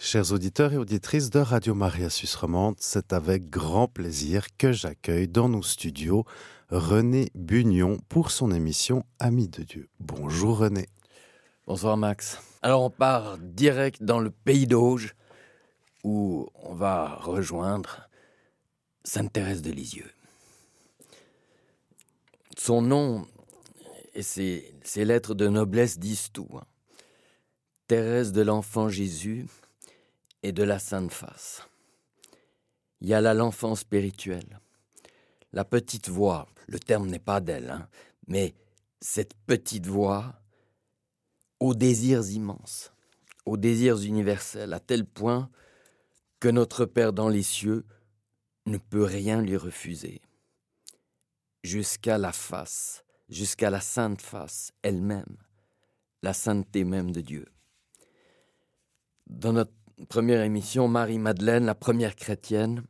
Chers auditeurs et auditrices de Radio Maria Suisse Romande, c'est avec grand plaisir que j'accueille dans nos studios René Bugnon pour son émission Amis de Dieu. Bonjour René. Bonsoir Max. Alors on part direct dans le pays d'Auge où on va rejoindre Sainte Thérèse de Lisieux. Son nom et ses, lettres de noblesse disent tout. Hein. Thérèse de l'enfant Jésus et de la Sainte Face. Il y a là l'enfant spirituel, la petite voix, le terme n'est pas d'elle, hein, mais cette petite voix aux désirs immenses, aux désirs universels, à tel point que notre Père dans les cieux ne peut rien lui refuser, jusqu'à la face, jusqu'à la sainte face elle-même, la sainteté même de Dieu. Dans notre première émission, Marie-Madeleine, la première chrétienne,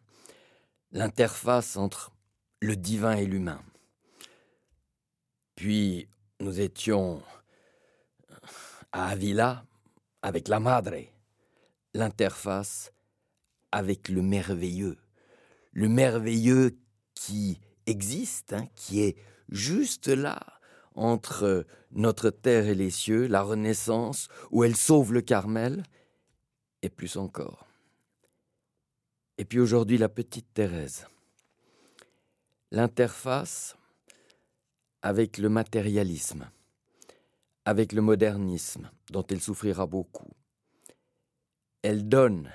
l'interface entre le divin et l'humain. Puis nous étions à Avila avec la Madre, l'interface avec le merveilleux, le merveilleux qui existe, hein, qui est juste là entre notre terre et les cieux, la Renaissance, où elle sauve le Carmel, et plus encore. Et puis aujourd'hui la petite Thérèse. L'interface avec le matérialisme, avec le modernisme dont elle souffrira beaucoup. Elle donne,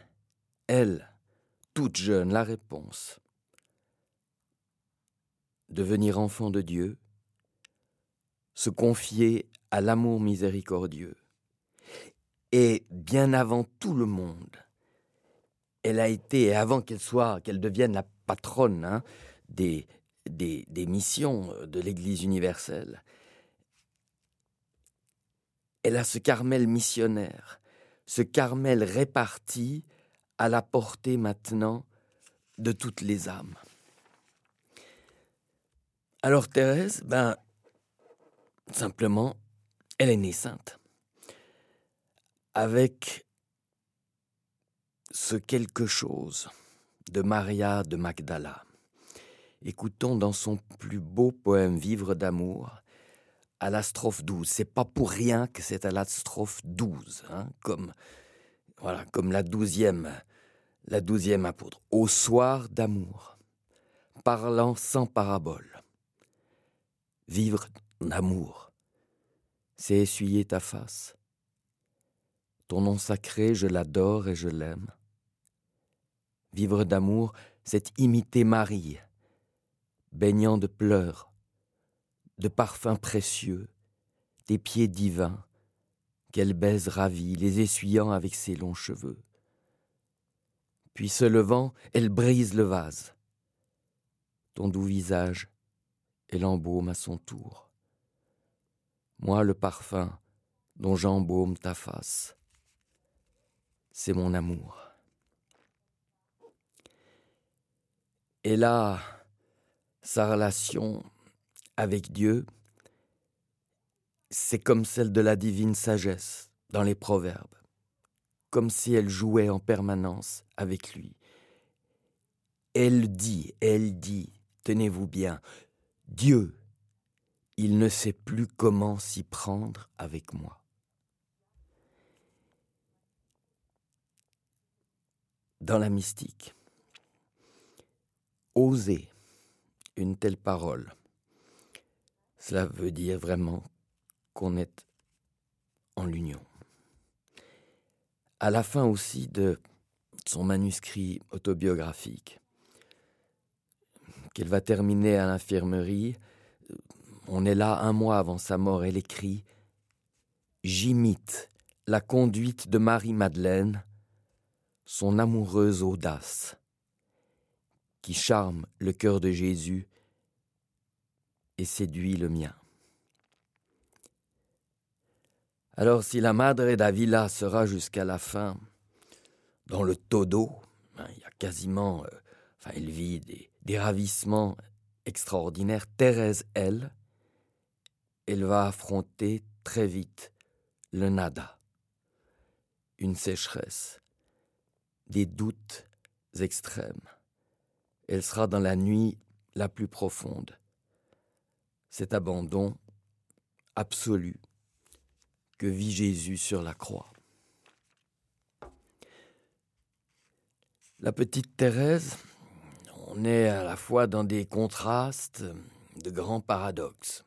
elle, toute jeune, la réponse. Devenir enfant de Dieu, se confier à l'amour miséricordieux, et bien avant tout le monde, elle a été, avant qu'elle soit, qu'elle devienne la patronne hein, des, des, des missions de l'Église universelle, elle a ce Carmel missionnaire, ce Carmel réparti à la portée maintenant de toutes les âmes. Alors Thérèse, ben, simplement, elle est née sainte avec ce quelque chose de Maria de Magdala. Écoutons dans son plus beau poème Vivre d'amour à la strophe 12. C'est pas pour rien que c'est à la strophe 12, hein, comme, voilà, comme la douzième, la douzième apôtre. Au soir d'amour, parlant sans parabole. Vivre d'amour, c'est essuyer ta face ton nom sacré, je l'adore et je l'aime. Vivre d'amour, c'est imiter Marie, baignant de pleurs, de parfums précieux, des pieds divins, qu'elle baise ravie, les essuyant avec ses longs cheveux. Puis se levant, elle brise le vase. Ton doux visage, elle embaume à son tour. Moi le parfum dont j'embaume ta face c'est mon amour. Et là, sa relation avec Dieu, c'est comme celle de la divine sagesse dans les proverbes, comme si elle jouait en permanence avec lui. Elle dit, elle dit, tenez-vous bien, Dieu, il ne sait plus comment s'y prendre avec moi. Dans la mystique. Oser une telle parole, cela veut dire vraiment qu'on est en l'union. À la fin aussi de son manuscrit autobiographique, qu'elle va terminer à l'infirmerie, on est là un mois avant sa mort, elle écrit J'imite la conduite de Marie-Madeleine son amoureuse audace, qui charme le cœur de Jésus et séduit le mien. Alors si la Madre d'Avila sera jusqu'à la fin dans le todo, hein, il y a quasiment, euh, enfin elle vit des, des ravissements extraordinaires, Thérèse, elle, elle va affronter très vite le nada, une sécheresse, des doutes extrêmes. Elle sera dans la nuit la plus profonde. Cet abandon absolu que vit Jésus sur la croix. La petite Thérèse, on est à la fois dans des contrastes, de grands paradoxes.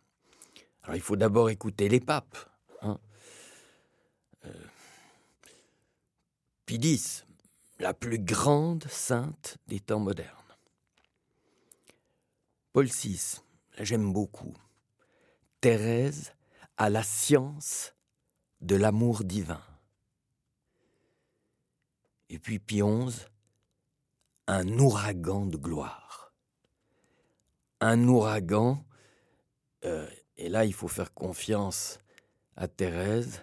Alors il faut d'abord écouter les papes. Hein. Euh, Pie la plus grande sainte des temps modernes. Paul VI, j'aime beaucoup. Thérèse a la science de l'amour divin. Et puis Pie XI, un ouragan de gloire. Un ouragan, euh, et là il faut faire confiance à Thérèse,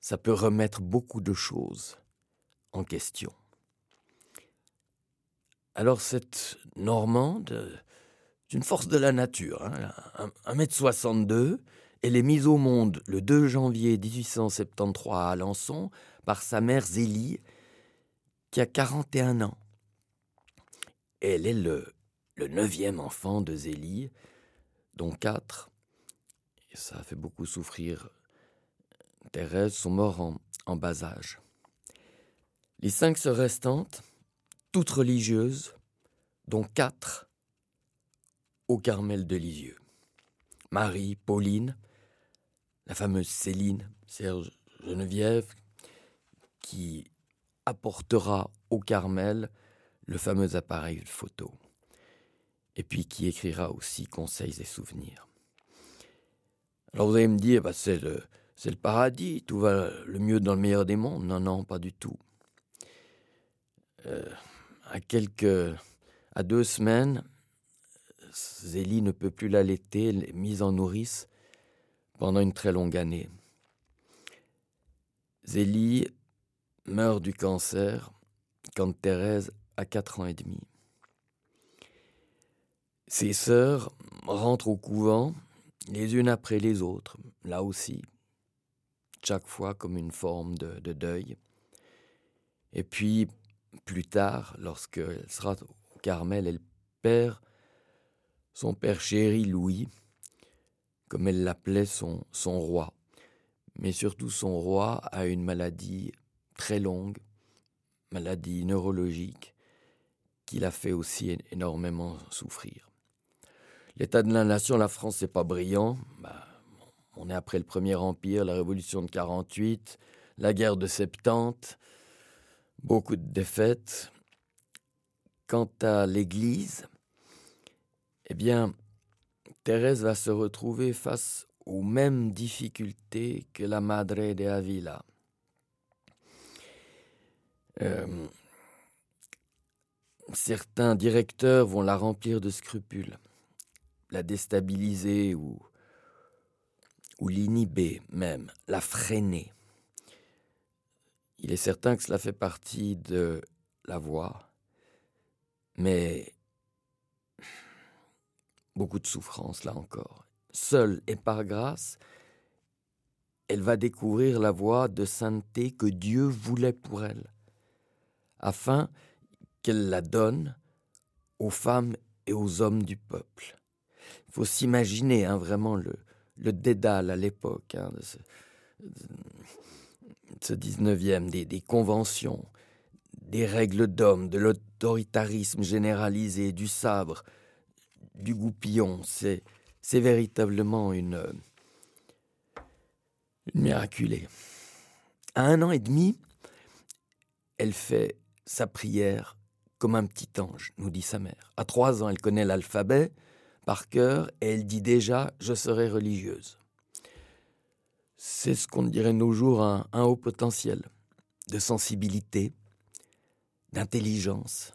ça peut remettre beaucoup de choses en question. Alors cette Normande, c'est une force de la nature, hein, 1m62, elle est mise au monde le 2 janvier 1873 à Alençon par sa mère Zélie, qui a 41 ans. Elle est le, neuvième enfant de Zélie, dont quatre, et ça a fait beaucoup souffrir Thérèse, sont morts en, en bas âge. Les cinq sœurs restantes, toutes religieuses, dont quatre au Carmel de Lisieux. Marie, Pauline, la fameuse Céline, Serge Geneviève, qui apportera au Carmel le fameux appareil photo, et puis qui écrira aussi Conseils et souvenirs. Alors vous allez me dire, bah c'est le, le paradis, tout va le mieux dans le meilleur des mondes. Non, non, pas du tout. Euh, à quelques, deux semaines, Zélie ne peut plus l'allaiter, mise en nourrice pendant une très longue année. Zélie meurt du cancer quand Thérèse a quatre ans et demi. Ses sœurs rentrent au couvent les unes après les autres, là aussi, chaque fois comme une forme de deuil. Et puis, plus tard, lorsqu'elle sera au Carmel, elle perd son père chéri Louis, comme elle l'appelait son, roi. Mais surtout son roi a une maladie très longue, maladie neurologique, qui l'a fait aussi énormément souffrir. L'état de la nation, la France, c'est pas brillant. Bah, on est après le Premier Empire, la Révolution de 48, la guerre de 70, beaucoup de défaites. Quant à l'Église, eh bien, Thérèse va se retrouver face aux mêmes difficultés que la Madre de Avila. Euh, certains directeurs vont la remplir de scrupules, la déstabiliser ou, ou l'inhiber même, la freiner. Il est certain que cela fait partie de la voie, mais beaucoup de souffrance là encore. Seule et par grâce, elle va découvrir la voie de sainteté que Dieu voulait pour elle, afin qu'elle la donne aux femmes et aux hommes du peuple. Il faut s'imaginer hein, vraiment le, dédale à l'époque, hein, 18, 19e, des, conventions, des règles d'hommes, de l'autoritarisme généralisé, du sabre, du goupillon. C'est, véritablement une, une miraculée. À un an et demi, elle fait sa prière comme un petit ange, nous dit sa mère. À trois ans, elle connaît l'alphabet par cœur et elle dit déjà Je serai religieuse. C'est ce qu'on dirait nos jours un, haut potentiel de sensibilité, d'intelligence,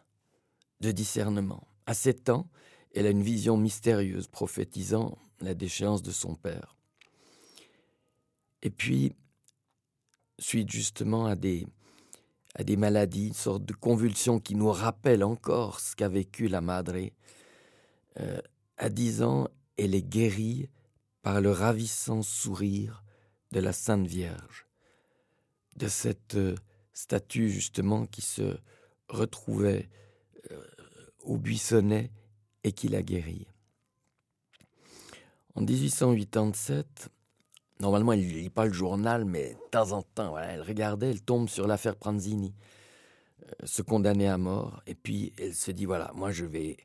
de discernement. À sept ans, elle a une vision mystérieuse prophétisant la déchéance de son père. Et puis, suite justement à des, à des maladies, une sorte de convulsion qui nous rappelle encore ce qu'a vécu la Madre. Euh, à dix ans, elle est guérie par le ravissant sourire de la Sainte Vierge, de cette euh, statue justement qui se retrouvait euh, au buissonnet et qui l'a guéri. En 1887, normalement elle ne lit pas le journal, mais de temps en temps, elle regardait, elle tombe sur l'affaire Pranzini, euh, se condamner à mort, et puis elle se dit voilà, moi je vais,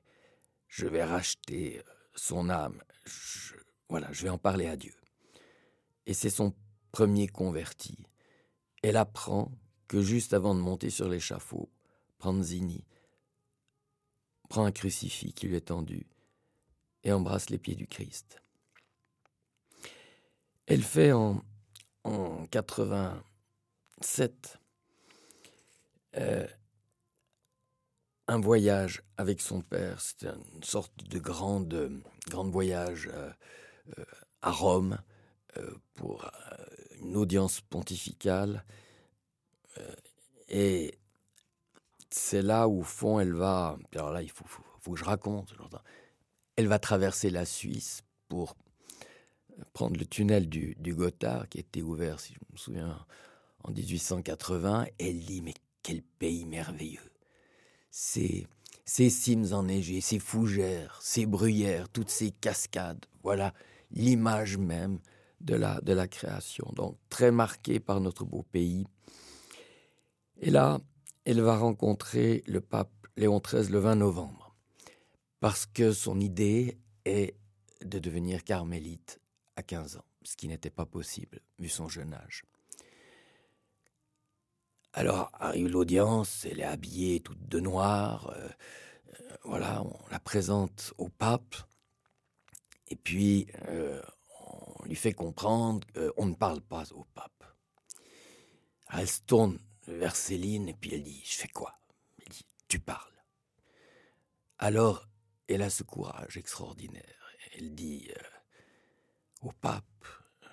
je vais racheter son âme, voilà, je vais en parler à Dieu. Et c'est son premier converti. Elle apprend que juste avant de monter sur l'échafaud, Pranzini prend un crucifix qui lui est tendu et embrasse les pieds du Christ. Elle fait en, en 87 euh, un voyage avec son père. C'était une sorte de grande voyage euh, euh, à Rome pour une audience pontificale. et c'est là où, au fond, elle va. Alors là, il faut, faut que je raconte. Elle va traverser la Suisse pour prendre le tunnel du, du Gothard qui était ouvert, si je me souviens, en 1880. elle dit Mais quel pays merveilleux Ces, ces cimes enneigées, ces fougères, ces bruyères, toutes ces cascades, voilà l'image même de la, création. Donc très marquée par notre beau pays. Et là, elle va rencontrer le pape Léon XIII le 20 novembre, parce que son idée est de devenir carmélite à 15 ans, ce qui n'était pas possible vu son jeune âge. Alors arrive l'audience, elle est habillée toute de noir, euh, euh, voilà, on la présente au pape, et puis euh, on lui fait comprendre qu'on ne parle pas au pape. elle se tourne vers Céline et puis elle dit Je fais quoi? Elle dit Tu parles. Alors elle a ce courage extraordinaire. Elle dit au pape, euh,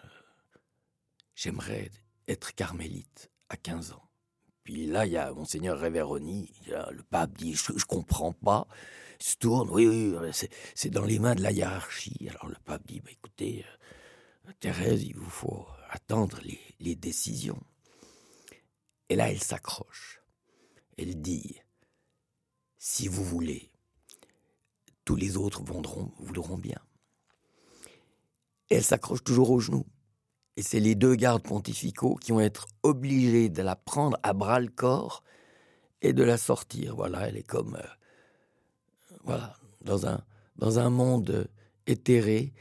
j'aimerais être carmélite à 15 ans. Puis là, il y a Monseigneur Révéroni, le pape dit, je, ne comprends pas, il se tourne, oui, oui, c'est dans les mains de la hiérarchie. Alors le pape dit, bah, écoutez, euh, Thérèse, il vous faut attendre les, décisions. Et là, elle s'accroche. Elle dit, si vous voulez, tous les autres voudront, voudront bien elle s'accroche toujours aux genoux. Et c'est les deux gardes pontificaux qui vont être obligés de la prendre à bras le corps et de la sortir. Voilà, elle est comme. Euh, voilà, dans un, dans un monde éthéré,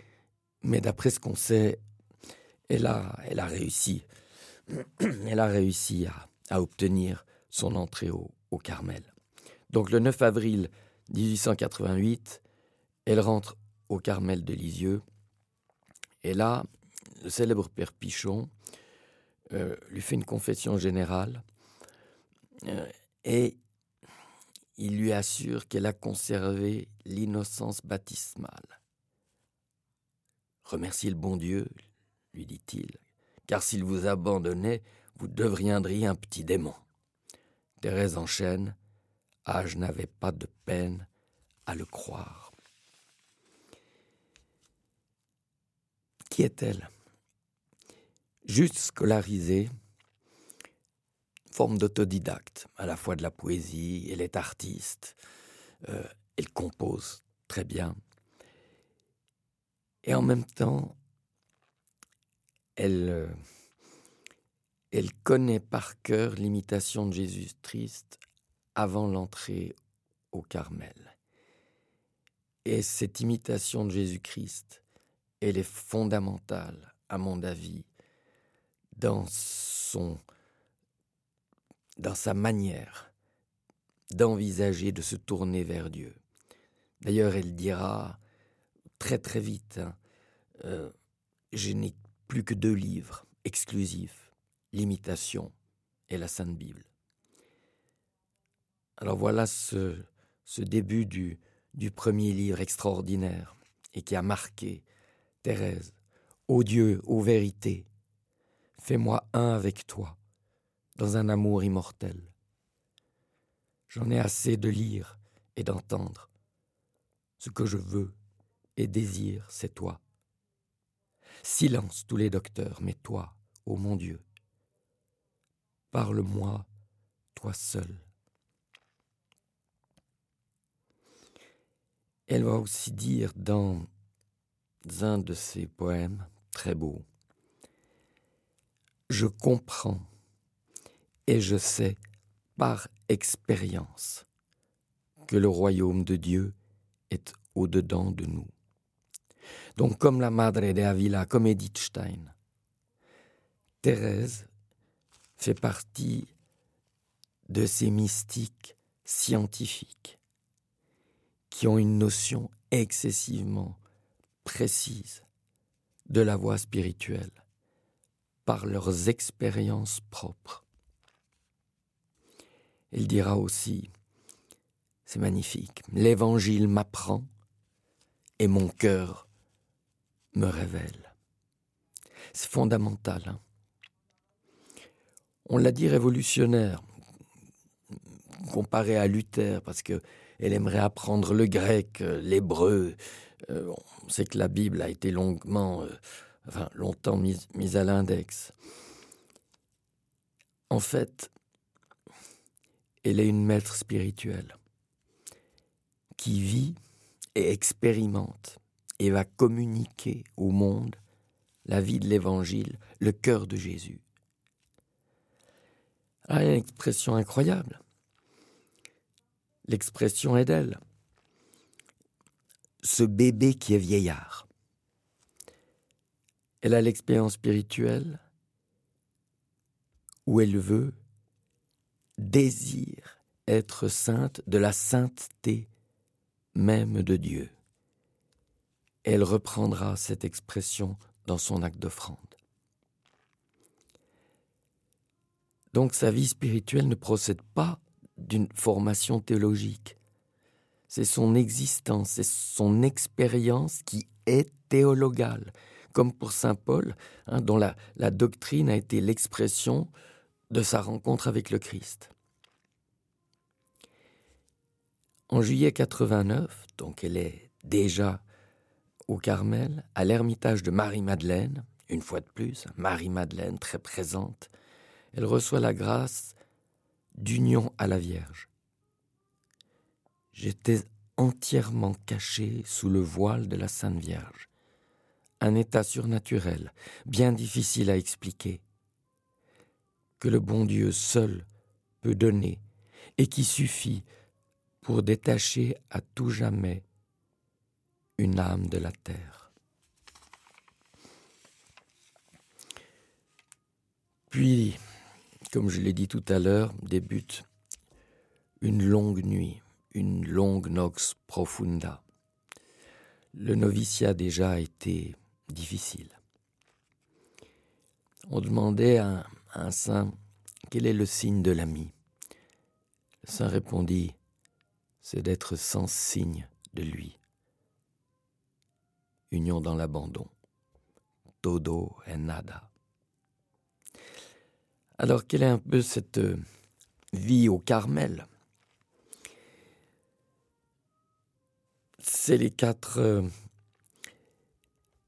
mais d'après ce qu'on sait, elle a, réussi. Elle a réussi à, obtenir son entrée au, au Carmel. Donc le 9 avril 1888, elle rentre au Carmel de Lisieux et là, le célèbre père Pichon euh, lui fait une confession générale euh, et il lui assure qu'elle a conservé l'innocence baptismale. Remerciez le bon Dieu, lui dit-il, car s'il vous abandonnait, vous deviendriez un petit démon. Thérèse enchaîne, ah, je n'avais pas de peine à le croire. Qui est-elle? Juste scolarisée, forme d'autodidacte, à la fois de la poésie, elle est artiste, euh, elle compose très bien. Et en même temps, elle, euh, elle connaît par cœur l'imitation de Jésus-Christ avant l'entrée au Carmel. Et cette imitation de Jésus-Christ, elle est fondamentale, à mon avis, dans son dans sa manière d'envisager de se tourner vers Dieu. D'ailleurs, elle dira très très vite, hein, euh, je n'ai plus que deux livres exclusifs, l'imitation et la Sainte Bible. Alors voilà ce, ce début du, du premier livre extraordinaire et qui a marqué Thérèse, ô Dieu, ô vérité, fais-moi un avec toi, dans un amour immortel. J'en ai assez de lire et d'entendre. Ce que je veux et désire, c'est toi. Silence tous les docteurs, mais toi, ô mon Dieu, parle-moi toi seul. Elle va aussi dire dans un de ses poèmes très beaux, Je comprends et je sais par expérience que le royaume de Dieu est au-dedans de nous. Donc comme la Madre de Avila, comme Edith Stein, Thérèse fait partie de ces mystiques scientifiques qui ont une notion excessivement précise de la voie spirituelle par leurs expériences propres. Il dira aussi, c'est magnifique, l'Évangile m'apprend et mon cœur me révèle. C'est fondamental. Hein. On l'a dit révolutionnaire, comparé à Luther, parce que elle aimerait apprendre le grec, euh, l'hébreu. Euh, on sait que la Bible a été longuement, euh, enfin, longtemps mise, mise à l'index. En fait, elle est une maître spirituelle qui vit et expérimente et va communiquer au monde la vie de l'Évangile, le cœur de Jésus. Ah, une expression incroyable. L'expression est d'elle. Ce bébé qui est vieillard. Elle a l'expérience spirituelle où elle veut, désire être sainte de la sainteté même de Dieu. Elle reprendra cette expression dans son acte d'offrande. Donc sa vie spirituelle ne procède pas d'une formation théologique. C'est son existence, c'est son expérience qui est théologale, comme pour Saint Paul, hein, dont la, la doctrine a été l'expression de sa rencontre avec le Christ. En juillet 89, donc elle est déjà au Carmel, à l'ermitage de Marie-Madeleine, une fois de plus, Marie-Madeleine très présente, elle reçoit la grâce d'union à la Vierge. J'étais entièrement caché sous le voile de la Sainte Vierge, un état surnaturel, bien difficile à expliquer, que le bon Dieu seul peut donner et qui suffit pour détacher à tout jamais une âme de la terre. Puis, comme je l'ai dit tout à l'heure, débute une longue nuit, une longue nox profunda. Le noviciat déjà a été difficile. On demandait à un saint quel est le signe de l'ami. Le saint répondit c'est d'être sans signe de lui. Union dans l'abandon. Todo et nada. Alors, quelle est un peu cette euh, vie au Carmel? C'est les quatre, euh,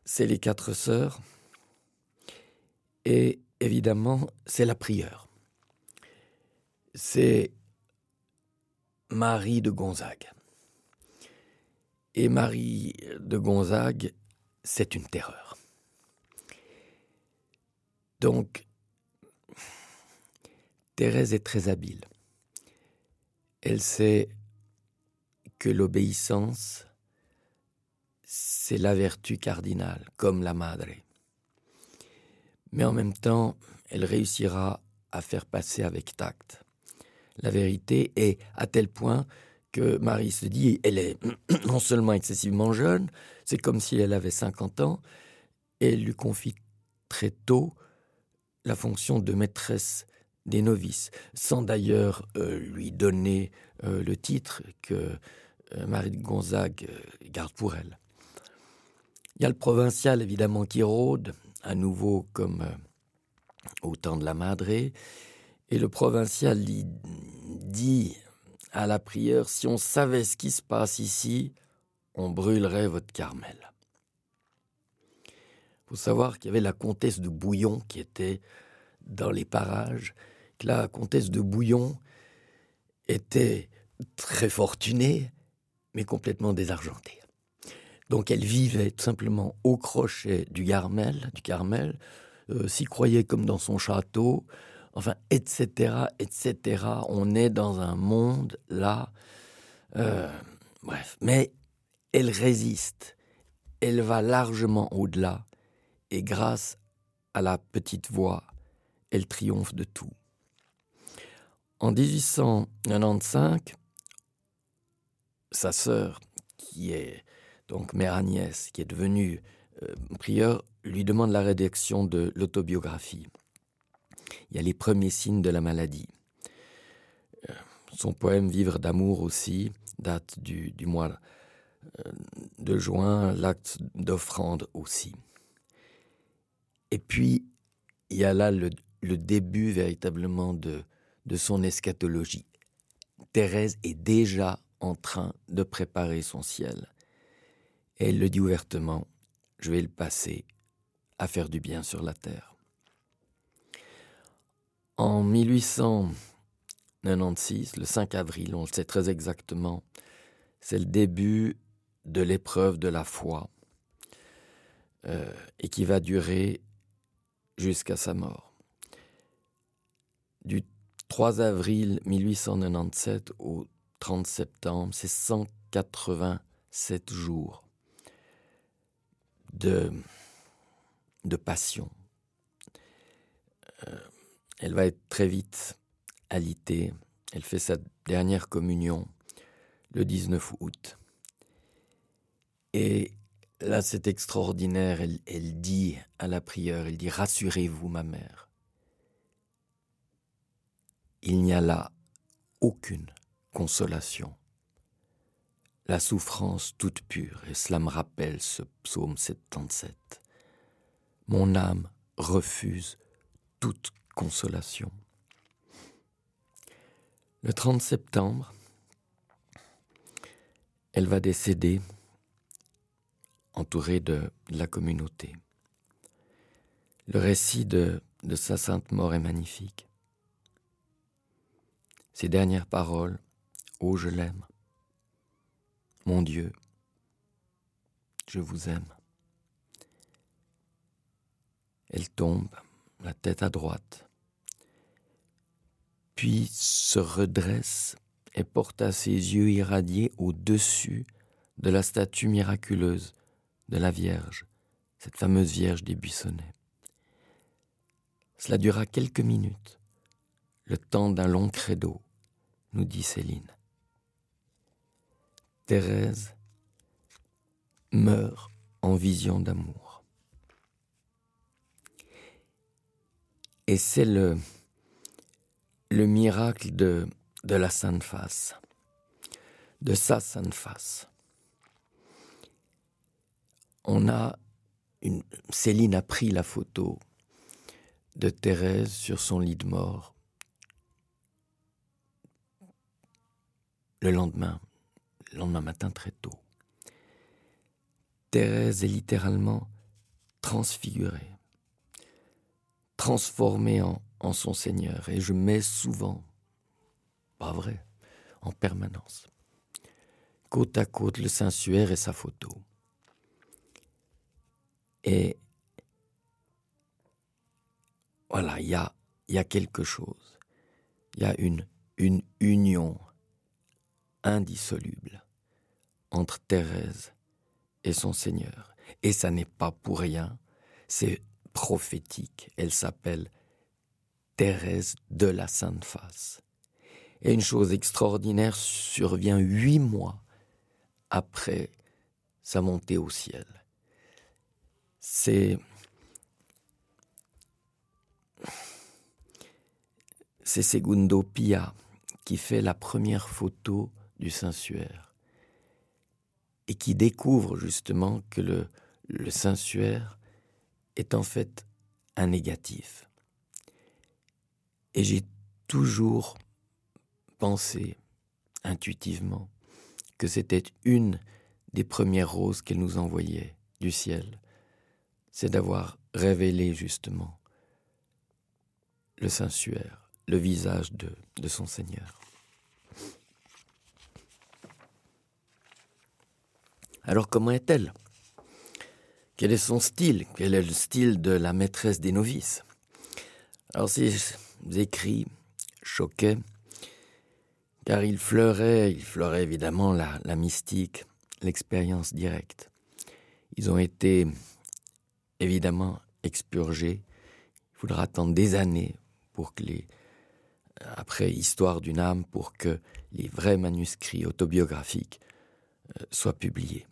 c'est les quatre sœurs, et évidemment, c'est la prieure. C'est Marie de Gonzague. Et Marie de Gonzague, c'est une terreur. Donc, Thérèse est très habile. Elle sait que l'obéissance, c'est la vertu cardinale, comme la madre. Mais en même temps, elle réussira à faire passer avec tact la vérité est à tel point que Marie se dit, elle est non seulement excessivement jeune, c'est comme si elle avait 50 ans, et elle lui confie très tôt la fonction de maîtresse des novices, sans d'ailleurs euh, lui donner euh, le titre que euh, Marie de Gonzague garde pour elle. Il y a le provincial évidemment qui rôde, à nouveau comme au temps de la Madré, et le provincial dit à la prieure, si on savait ce qui se passe ici, on brûlerait votre Carmel. Il faut savoir qu'il y avait la comtesse de Bouillon qui était dans les parages, que la comtesse de Bouillon était très fortunée, mais complètement désargentée. Donc elle vivait tout simplement au crochet du Carmel, du Carmel, euh, s'y croyait comme dans son château, enfin, etc., etc. On est dans un monde là, euh, bref. Mais elle résiste, elle va largement au-delà, et grâce à la petite voix, elle triomphe de tout. En 1895, sa sœur, qui est donc mère Agnès, qui est devenue euh, prieur, lui demande la rédaction de l'autobiographie. Il y a les premiers signes de la maladie. Euh, son poème Vivre d'amour aussi date du, mois euh, de juin, l'acte d'offrande aussi. Et puis, il y a là le, début véritablement de, de son eschatologie. Thérèse est déjà en train de préparer son ciel. Et elle le dit ouvertement, je vais le passer à faire du bien sur la terre. En 1896, le 5 avril, on le sait très exactement, c'est le début de l'épreuve de la foi euh, et qui va durer jusqu'à sa mort. Du 3 avril 1897 au 30 septembre, c'est 187 jours de, de passion. Euh, elle va être très vite alitée. Elle fait sa dernière communion le 19 août. Et là, c'est extraordinaire. Elle, dit à la prieure, elle dit, rassurez-vous, ma mère. Il n'y a là aucune consolation. La souffrance toute pure, et cela me rappelle ce psaume 77. Mon âme refuse toute consolation. Le 30 septembre, elle va décéder entourée de la communauté. Le récit de, de sa sainte mort est magnifique. Ses dernières paroles, oh, je l'aime, mon Dieu, je vous aime. Elle tombe, la tête à droite, puis se redresse et porta ses yeux irradiés au-dessus de la statue miraculeuse de la Vierge, cette fameuse Vierge des buissonnets. Cela dura quelques minutes, le temps d'un long credo, nous dit Céline. Thérèse meurt en vision d'amour. Et c'est le, le miracle de, de la Sainte Face, de sa Sainte Face. On a une, Céline a pris la photo de Thérèse sur son lit de mort le lendemain, le lendemain matin très tôt. Thérèse est littéralement transfigurée, transformée en, son Seigneur. Et je mets souvent, pas vrai, en permanence, côte à côte le Saint-Suaire et sa photo. Et voilà, il y a, y a quelque chose. Il y a une, une union indissoluble entre Thérèse et son Seigneur. Et ça n'est pas pour rien, c'est prophétique. Elle s'appelle Thérèse de la Sainte Face. Et une chose extraordinaire survient huit mois après sa montée au ciel. C'est c'est Segundo Pia qui fait la première photo du Saint-Suaire et qui découvre justement que le, le Saint-Suaire est en fait un négatif. Et j'ai toujours pensé intuitivement que c'était une des premières roses qu'elle nous envoyait du ciel, c'est d'avoir révélé justement le sensuaire, le visage de, de son Seigneur. Alors comment est-elle? Quel est son style? Quel est le style de la maîtresse des novices? Alors ces écrits choquaient, car ils fleuraient, ils fleuraient évidemment la, la mystique, l'expérience directe. Ils ont été évidemment expurgés. Il faudra attendre des années pour que les après Histoire d'une âme pour que les vrais manuscrits autobiographiques euh, soient publiés.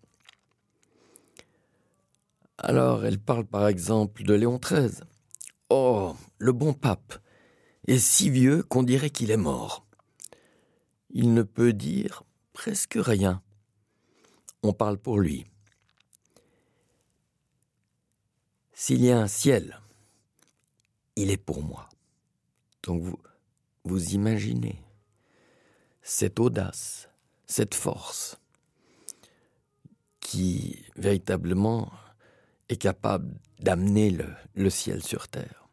Alors elle parle par exemple de Léon XIII. Oh, le bon pape est si vieux qu'on dirait qu'il est mort. Il ne peut dire presque rien. On parle pour lui. S'il y a un ciel, il est pour moi. Donc vous, vous imaginez cette audace, cette force qui véritablement est capable d'amener le, ciel sur terre.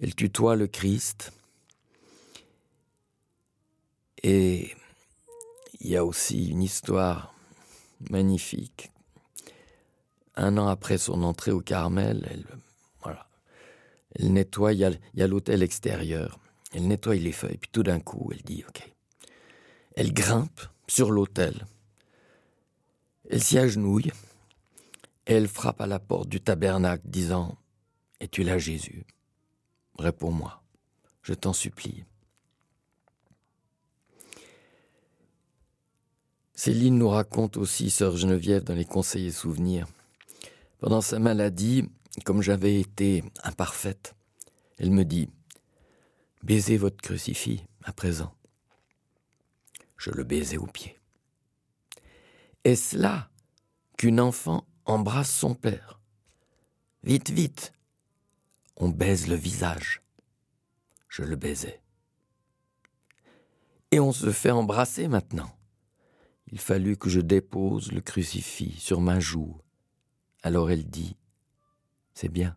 Elle tutoie le Christ et il y a aussi une histoire magnifique. Un an après son entrée au Carmel, elle nettoie, il y a l'hôtel extérieur elle nettoie les feuilles, puis tout d'un coup, elle dit OK. Elle grimpe sur l'autel. Elle s'y agenouille. Elle frappe à la porte du tabernacle, disant Es-tu là, Jésus? Réponds-moi, je t'en supplie. Céline nous raconte aussi, sœur Geneviève, dans les conseils et souvenirs. Pendant sa maladie, comme j'avais été imparfaite, elle me dit Baisez votre crucifix à présent. Je le baisais au pied. Est-ce là qu'une enfant embrasse son père Vite, vite On baise le visage. Je le baisais. Et on se fait embrasser maintenant. Il fallut que je dépose le crucifix sur ma joue. Alors elle dit C'est bien.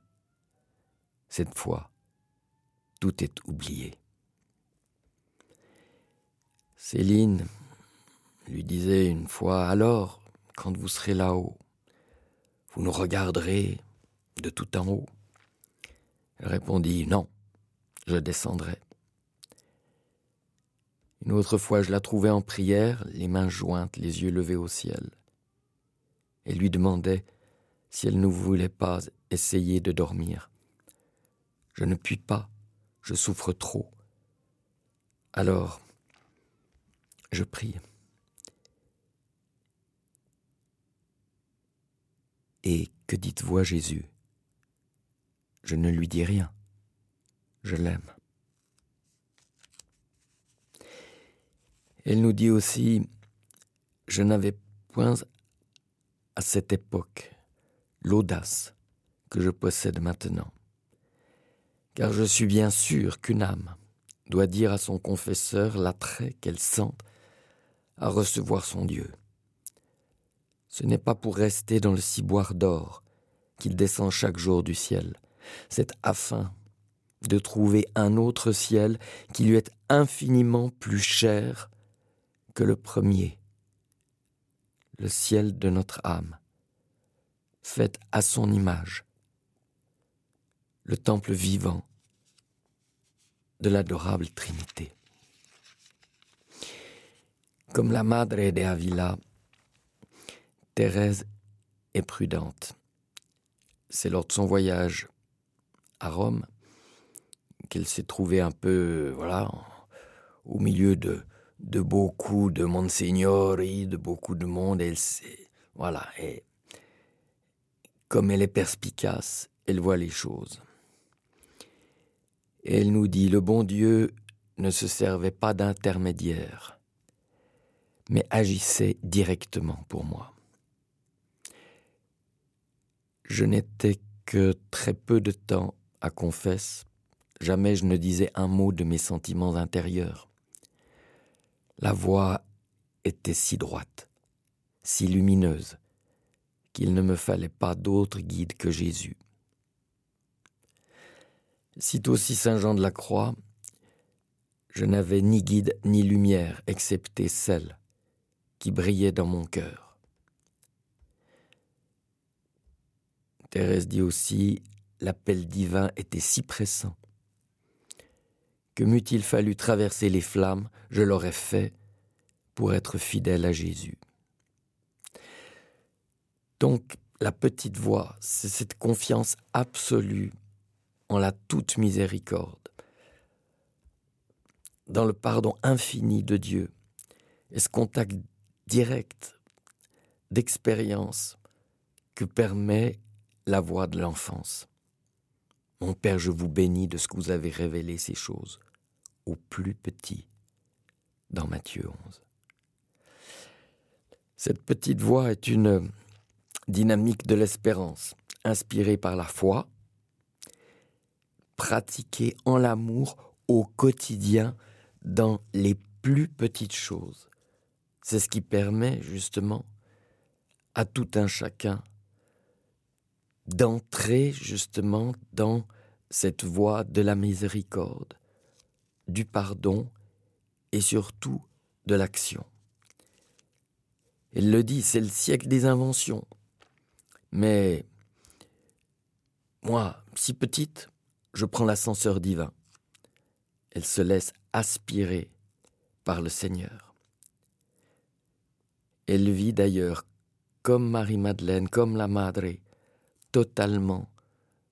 Cette fois, tout est oublié. Céline lui disait une fois Alors, quand vous serez là-haut, vous nous regarderez de tout en haut. Elle répondit Non, je descendrai. Une autre fois, je la trouvais en prière, les mains jointes, les yeux levés au ciel. Elle lui demandait si elle ne voulait pas essayer de dormir. Je ne puis pas, je souffre trop. Alors, je prie. Et que dites-vous à Jésus? Je ne lui dis rien. Je l'aime. Elle nous dit aussi, je n'avais point à cette époque l'audace que je possède maintenant car je suis bien sûr qu'une âme doit dire à son confesseur l'attrait qu'elle sent à recevoir son Dieu. Ce n'est pas pour rester dans le ciboire d'or qu'il descend chaque jour du ciel, c'est afin de trouver un autre ciel qui lui est infiniment plus cher que le premier, le ciel de notre âme, fait à son image, le temple vivant de l'adorable Trinité. Comme la Madre de Avila, Thérèse est prudente. C'est lors de son voyage à Rome qu'elle s'est trouvée un peu, voilà, au milieu de, beaucoup de monsignori, de beaucoup de monde. Elle voilà, et comme elle est perspicace, elle voit les choses. Et elle nous dit, le bon Dieu ne se servait pas d'intermédiaire, mais agissait directement pour moi. Je n'étais que très peu de temps à confesse, jamais je ne disais un mot de mes sentiments intérieurs. La voix était si droite, si lumineuse, qu'il ne me fallait pas d'autre guide que Jésus. Cite aussi Saint Jean de la Croix, je n'avais ni guide ni lumière excepté celle qui brillait dans mon cœur. Thérèse dit aussi, l'appel divin était si pressant que m'eût-il fallu traverser les flammes, je l'aurais fait pour être fidèle à Jésus. Donc, la petite voix, c'est cette confiance absolue en la toute miséricorde, dans le pardon infini de Dieu, et ce contact direct d'expérience que permet la voix de l'enfance. Mon Père, je vous bénis de ce que vous avez révélé ces choses au plus petit dans Matthieu 11. Cette petite voix est une dynamique de l'espérance, inspirée par la foi, pratiquée en l'amour au quotidien dans les plus petites choses. C'est ce qui permet justement à tout un chacun d'entrer justement dans cette voie de la miséricorde, du pardon et surtout de l'action. Elle le dit, c'est le siècle des inventions. Mais moi, si petite, je prends l'ascenseur divin. Elle se laisse aspirer par le Seigneur. Elle vit d'ailleurs comme Marie-Madeleine, comme la Madre, totalement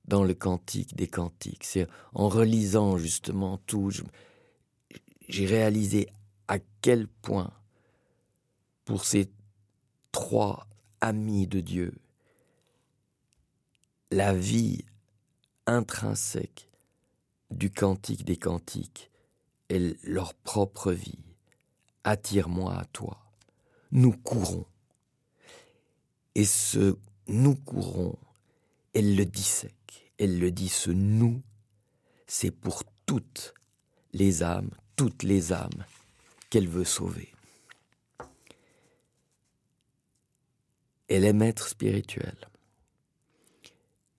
dans le cantique des cantiques. C'est en relisant justement tout, j'ai réalisé à quel point, pour ces trois amis de Dieu, la vie intrinsèque du cantique des cantiques est leur propre vie. Attire-moi à toi. Nous courons. Et ce nous courons, elle le dissèque. Elle le dit, ce nous, c'est pour toutes les âmes, toutes les âmes qu'elle veut sauver. Elle est maître spirituel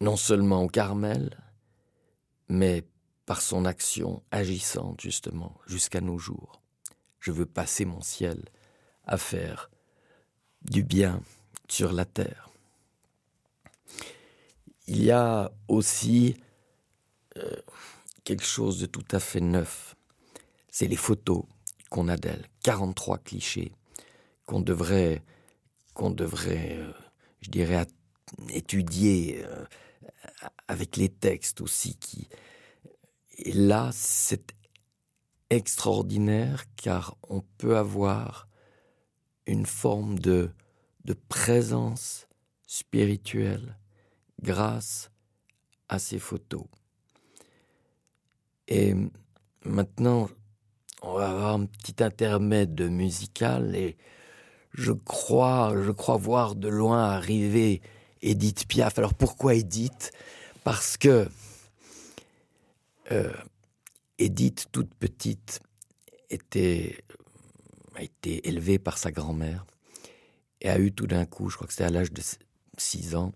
non seulement au Carmel, mais par son action agissante justement jusqu'à nos jours. Je veux passer mon ciel à faire du bien sur la terre. Il y a aussi euh, quelque chose de tout à fait neuf. C'est les photos qu'on a d'elle. 43 clichés qu'on devrait, devrait, euh, je dirais, étudier euh, avec les textes aussi qui et là c'est extraordinaire car on peut avoir une forme de de présence spirituelle grâce à ces photos. Et maintenant, on va avoir un petit intermède musical et je crois, je crois voir de loin arriver Edith Piaf. Alors pourquoi Edith? Parce que euh, Edith, toute petite, était, a été élevée par sa grand-mère et a eu tout d'un coup, je crois que c'était à l'âge de 6 ans,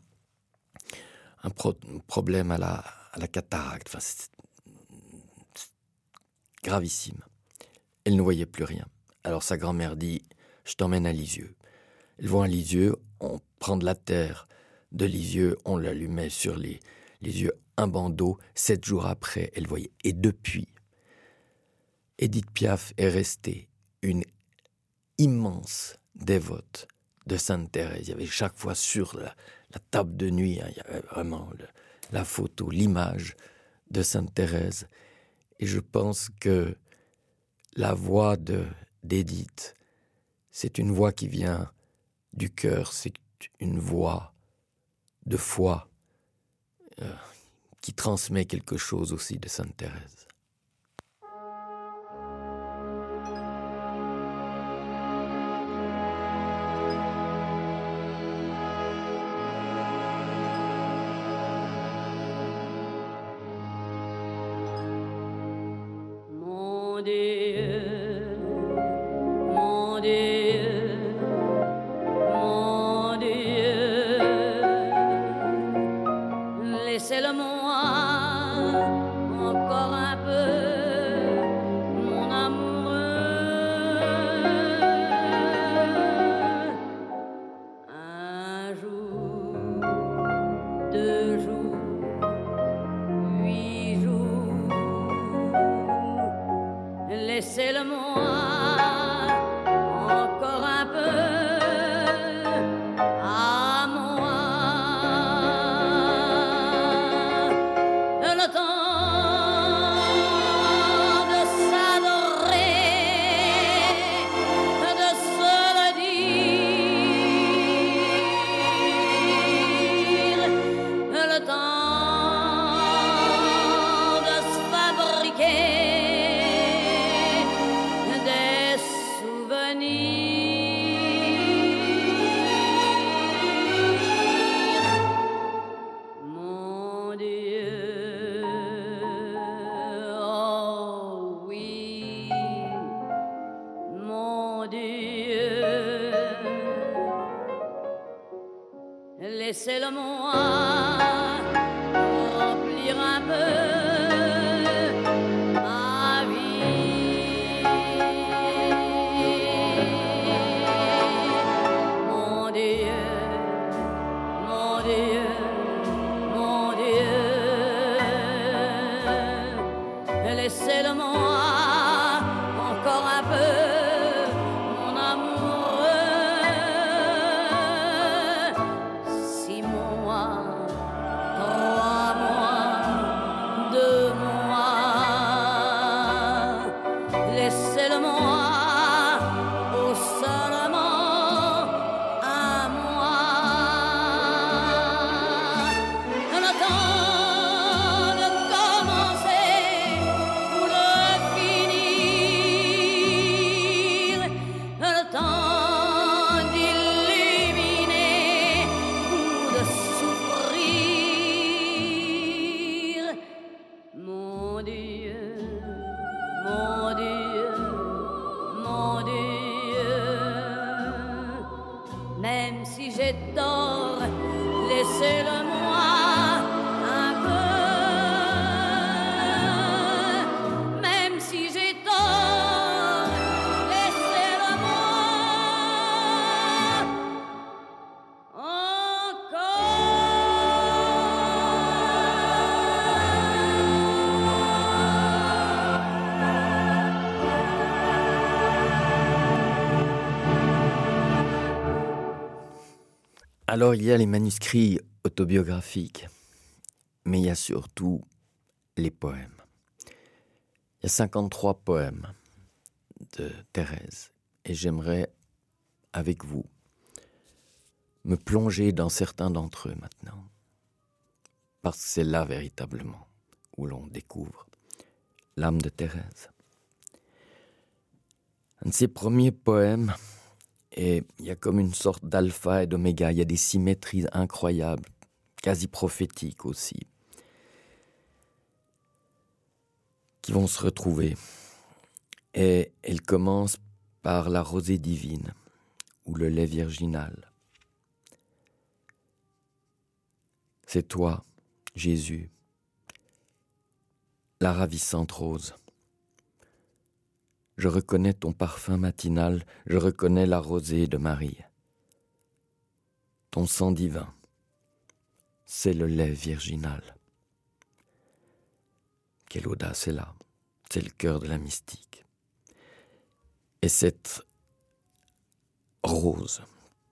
un, problème à la, à la cataracte. Enfin, gravissime. Elle ne voyait plus rien. Alors sa grand-mère dit Je t'emmène à Lisieux. Ils vont à Lisieux, on prend de la terre de Lisieux, on l'allumait sur les, les yeux un bandeau. Sept jours après, elle voyait. Et depuis, Edith Piaf est restée une immense dévote de Sainte Thérèse. Il y avait chaque fois sur la, table de nuit, hein, il y avait vraiment la photo, l'image de Sainte Thérèse. Et je pense que la voix de d'Edith, c'est une voix qui vient du cœur, c'est une voix de foi euh, qui transmet quelque chose aussi de Sainte Thérèse. moi. Alors il y a les manuscrits autobiographiques, mais il y a surtout les poèmes. Il y a 53 poèmes de Thérèse et j'aimerais, avec vous, me plonger dans certains d'entre eux maintenant, parce que c'est là véritablement où l'on découvre l'âme de Thérèse. Un de ses premiers poèmes et il y a comme une sorte d'alpha et d'oméga, il y a des symétries incroyables, quasi prophétiques aussi, qui vont se retrouver. Et elle commence par la rosée divine ou le lait virginal. C'est toi, Jésus, la ravissante rose. Je reconnais ton parfum matinal, je reconnais la rosée de Marie. Ton sang divin, c'est le lait virginal. Quelle audace est là, c'est le cœur de la mystique. Et cette rose,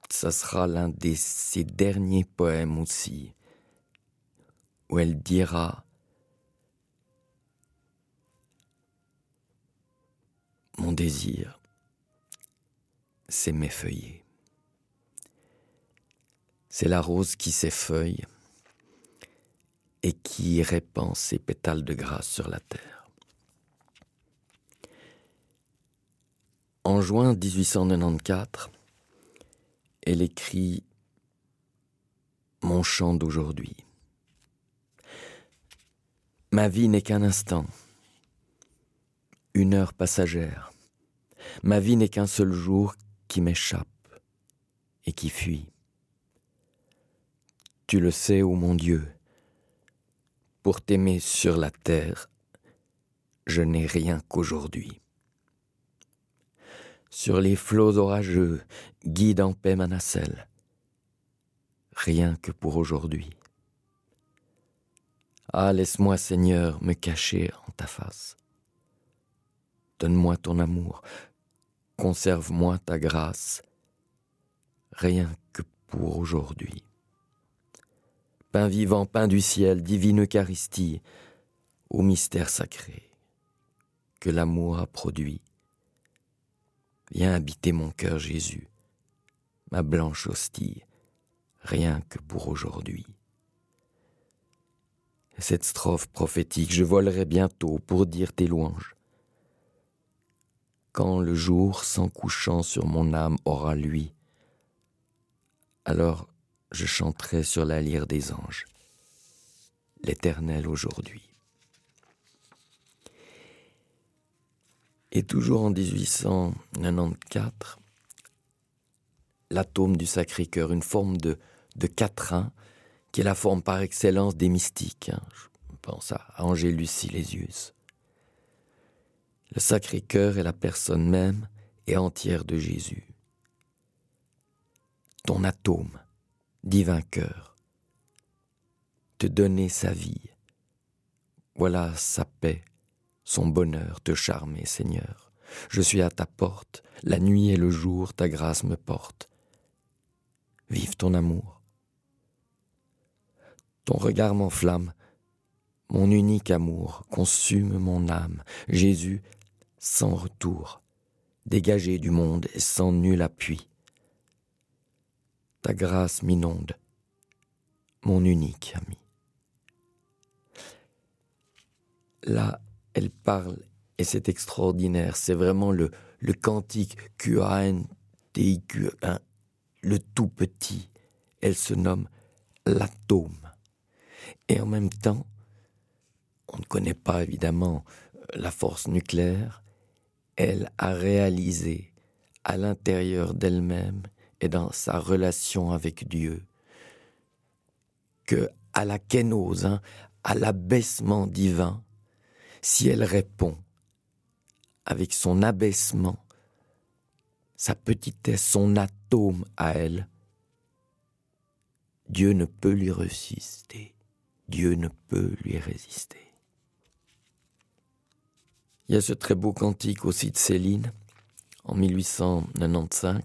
ça sera l'un de ses derniers poèmes aussi, où elle dira Mon désir, c'est m'effeuiller. C'est la rose qui s'effeuille et qui répand ses pétales de grâce sur la terre. En juin 1894, elle écrit Mon chant d'aujourd'hui. Ma vie n'est qu'un instant une heure passagère. Ma vie n'est qu'un seul jour qui m'échappe et qui fuit. Tu le sais, ô mon Dieu, pour t'aimer sur la terre, je n'ai rien qu'aujourd'hui. Sur les flots orageux, guide en paix ma nacelle, rien que pour aujourd'hui. Ah, laisse-moi, Seigneur, me cacher en ta face. Donne-moi ton amour, conserve-moi ta grâce, rien que pour aujourd'hui. Pain vivant, pain du ciel, divine Eucharistie, au mystère sacré que l'amour a produit. Viens habiter mon cœur, Jésus, ma blanche hostie, rien que pour aujourd'hui. Cette strophe prophétique, je volerai bientôt pour dire tes louanges quand le jour, sans couchant sur mon âme, aura lui, alors je chanterai sur la lyre des anges, l'Éternel aujourd'hui. Et toujours en 1894, l'atome du Sacré-Cœur, une forme de, de quatrain, qui est la forme par excellence des mystiques. Hein. Je pense à Angélus Silesius. Le Sacré-Cœur est la personne même et entière de Jésus. Ton atome, divin cœur, te donner sa vie. Voilà sa paix, son bonheur te charmer, Seigneur. Je suis à ta porte, la nuit et le jour, ta grâce me porte. Vive ton amour. Ton regard m'enflamme, mon unique amour consume mon âme. Jésus, sans retour, dégagé du monde et sans nul appui. Ta grâce m'inonde, mon unique ami. Là, elle parle et c'est extraordinaire. C'est vraiment le, le cantique Q-A-N-T-I-Q-1, le tout petit. Elle se nomme l'atome. Et en même temps, on ne connaît pas évidemment la force nucléaire, elle a réalisé à l'intérieur d'elle-même et dans sa relation avec Dieu que à la kénose, hein, à l'abaissement divin, si elle répond avec son abaissement, sa petitesse, son atome à elle, Dieu ne peut lui résister. Dieu ne peut lui résister. Il y a ce très beau cantique aussi de Céline, en 1895,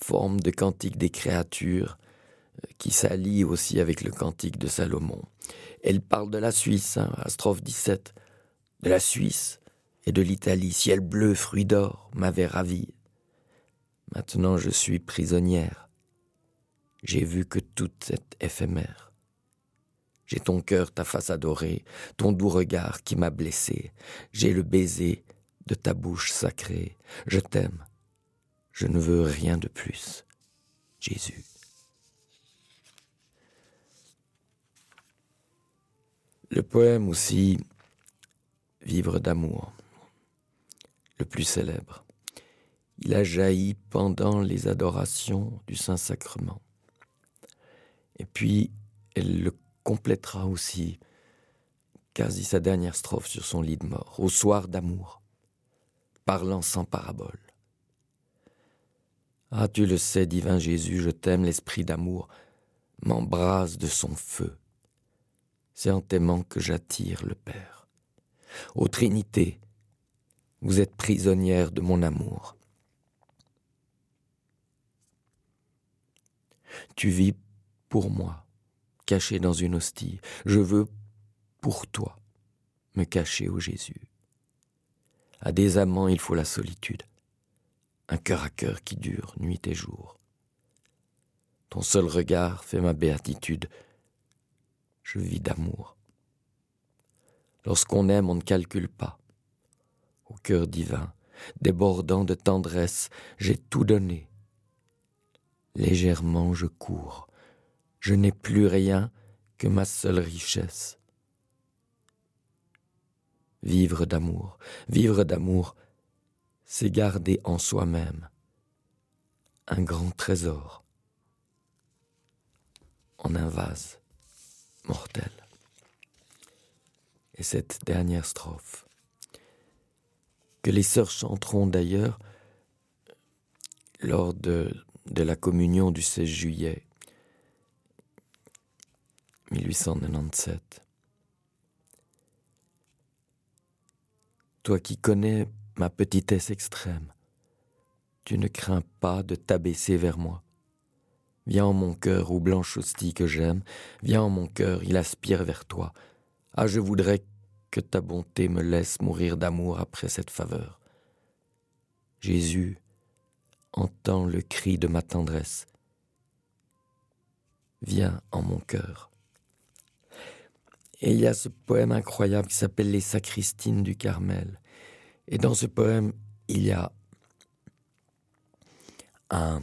forme de cantique des créatures euh, qui s'allie aussi avec le cantique de Salomon. Elle parle de la Suisse, hein, à strophe 17, de la Suisse et de l'Italie, ciel bleu, fruit d'or, m'avait ravi. Maintenant je suis prisonnière. J'ai vu que tout est éphémère. J'ai ton cœur, ta face adorée, ton doux regard qui m'a blessé. J'ai le baiser de ta bouche sacrée. Je t'aime. Je ne veux rien de plus. Jésus. Le poème aussi, Vivre d'amour, le plus célèbre. Il a jailli pendant les adorations du Saint-Sacrement. Et puis, elle le complétera aussi quasi sa dernière strophe sur son lit de mort, au soir d'amour, parlant sans parabole. Ah, tu le sais, divin Jésus, je t'aime, l'esprit d'amour m'embrase de son feu. C'est en t'aimant que j'attire le Père. Ô Trinité, vous êtes prisonnière de mon amour. Tu vis pour moi, caché dans une hostie. Je veux, pour toi, me cacher au Jésus. À des amants, il faut la solitude, un cœur à cœur qui dure nuit et jour. Ton seul regard fait ma béatitude. Je vis d'amour. Lorsqu'on aime, on ne calcule pas. Au cœur divin, débordant de tendresse, j'ai tout donné. Légèrement je cours, je n'ai plus rien que ma seule richesse. Vivre d'amour, vivre d'amour, c'est garder en soi-même un grand trésor en un vase mortel. Et cette dernière strophe, que les sœurs chanteront d'ailleurs lors de, la communion du 16 juillet, 1897. Toi qui connais ma petitesse extrême, tu ne crains pas de t'abaisser vers moi. Viens en mon cœur, ô blanche hostie que j'aime, viens en mon cœur, il aspire vers toi. Ah, je voudrais que ta bonté me laisse mourir d'amour après cette faveur. Jésus, entends le cri de ma tendresse. Viens en mon cœur. Et il y a ce poème incroyable qui s'appelle Les sacristines du Carmel. Et dans ce poème, il y a un,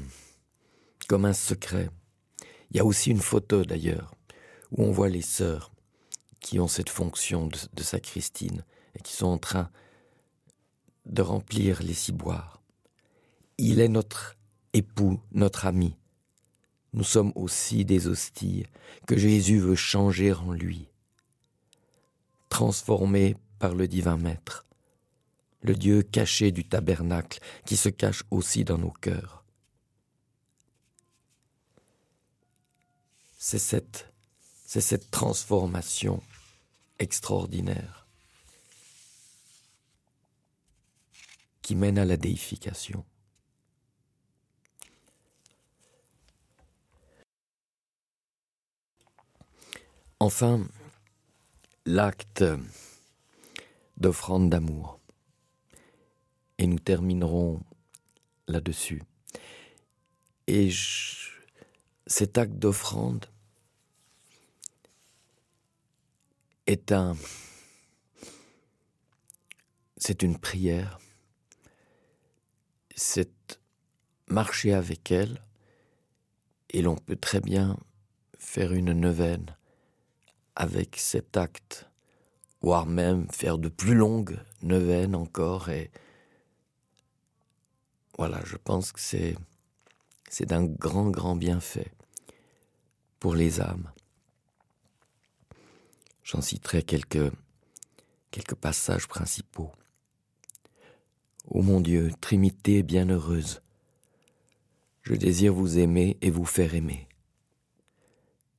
comme un secret. Il y a aussi une photo d'ailleurs, où on voit les sœurs qui ont cette fonction de, sacristine et qui sont en train de remplir les ciboires. Il est notre époux, notre ami. Nous sommes aussi des hosties que Jésus veut changer en lui, transformés par le divin Maître, le Dieu caché du tabernacle qui se cache aussi dans nos cœurs. C'est cette, c'est cette transformation extraordinaire qui mène à la déification. Enfin, l'acte d'offrande d'amour. Et nous terminerons là-dessus. Et cet acte d'offrande est un c'est une prière c'est marcher avec elle et l'on peut très bien faire une neuvaine avec cet acte, voire même faire de plus longues neuvaines encore. Et voilà, je pense que c'est c'est d'un grand, grand bienfait pour les âmes. J'en citerai quelques, quelques passages principaux. Ô mon Dieu, Trinité bienheureuse, je désire vous aimer et vous faire aimer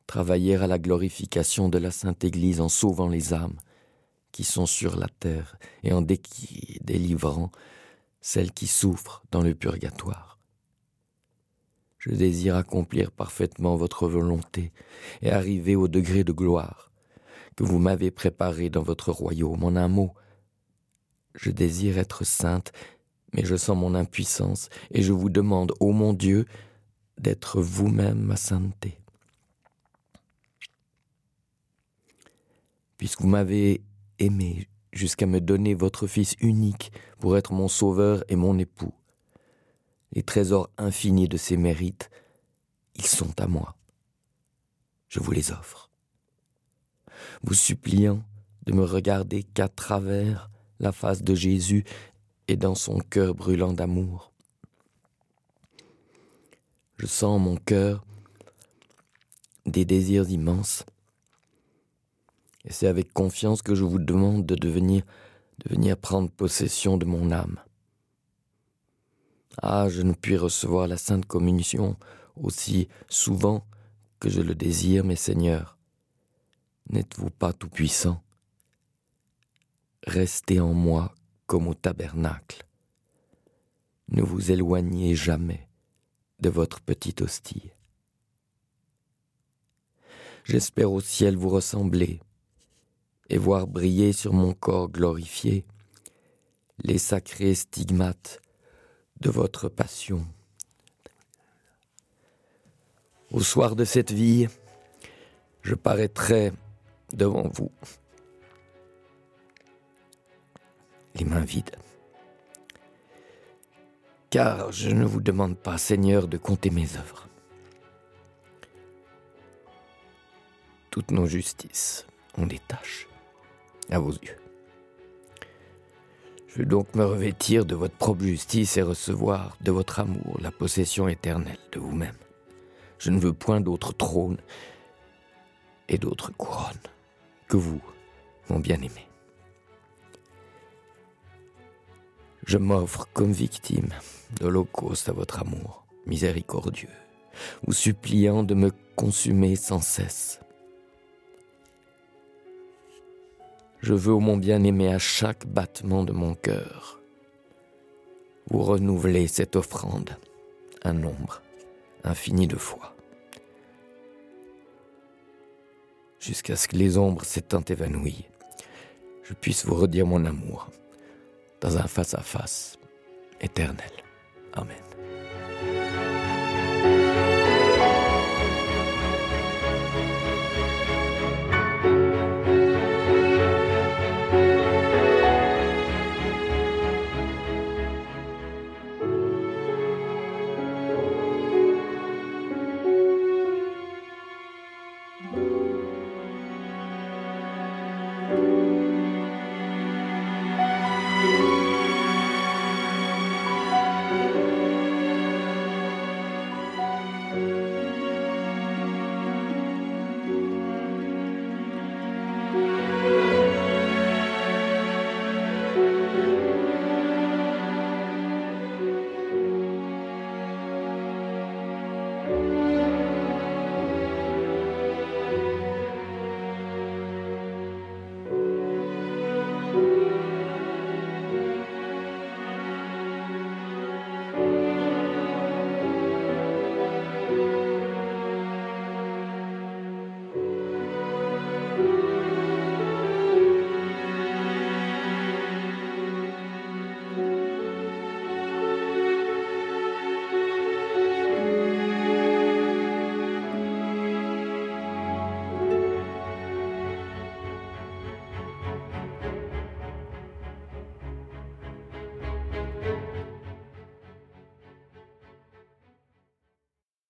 travailler à la glorification de la Sainte Église en sauvant les âmes qui sont sur la terre et en délivrant celles qui souffrent dans le purgatoire. Je désire accomplir parfaitement votre volonté et arriver au degré de gloire que vous m'avez préparé dans votre royaume. En un mot, je désire être sainte, mais je sens mon impuissance et je vous demande, ô mon Dieu, d'être vous-même ma sainteté. Puisque vous m'avez aimé jusqu'à me donner votre Fils unique pour être mon sauveur et mon époux. Les trésors infinis de ses mérites, ils sont à moi. Je vous les offre. Vous suppliant de me regarder qu'à travers la face de Jésus et dans son cœur brûlant d'amour. Je sens mon cœur des désirs immenses et c'est avec confiance que je vous demande de venir prendre possession de mon âme. Ah, je ne puis recevoir la Sainte Communion aussi souvent que je le désire, mes seigneurs. N'êtes-vous pas tout-puissant? Restez en moi comme au tabernacle. Ne vous éloignez jamais de votre petite hostie. J'espère au ciel vous ressembler et voir briller sur mon corps glorifié les sacrés stigmates de votre passion. Au soir de cette vie, je paraîtrai devant vous, les mains vides. Car je ne vous demande pas, Seigneur, de compter mes œuvres. Toutes nos justices ont des tâches à vos yeux. Je veux donc me revêtir de votre propre justice et recevoir de votre amour la possession éternelle de vous-même. Je ne veux point d'autre trône et d'autre couronne que vous, mon bien-aimé. Je m'offre comme victime d'holocauste à votre amour miséricordieux, vous suppliant de me consumer sans cesse Je veux, mon bien-aimé, à chaque battement de mon cœur, vous renouveler cette offrande, un nombre infini de fois, jusqu'à ce que les ombres s'étant évanouies, je puisse vous redire mon amour dans un face-à-face éternel.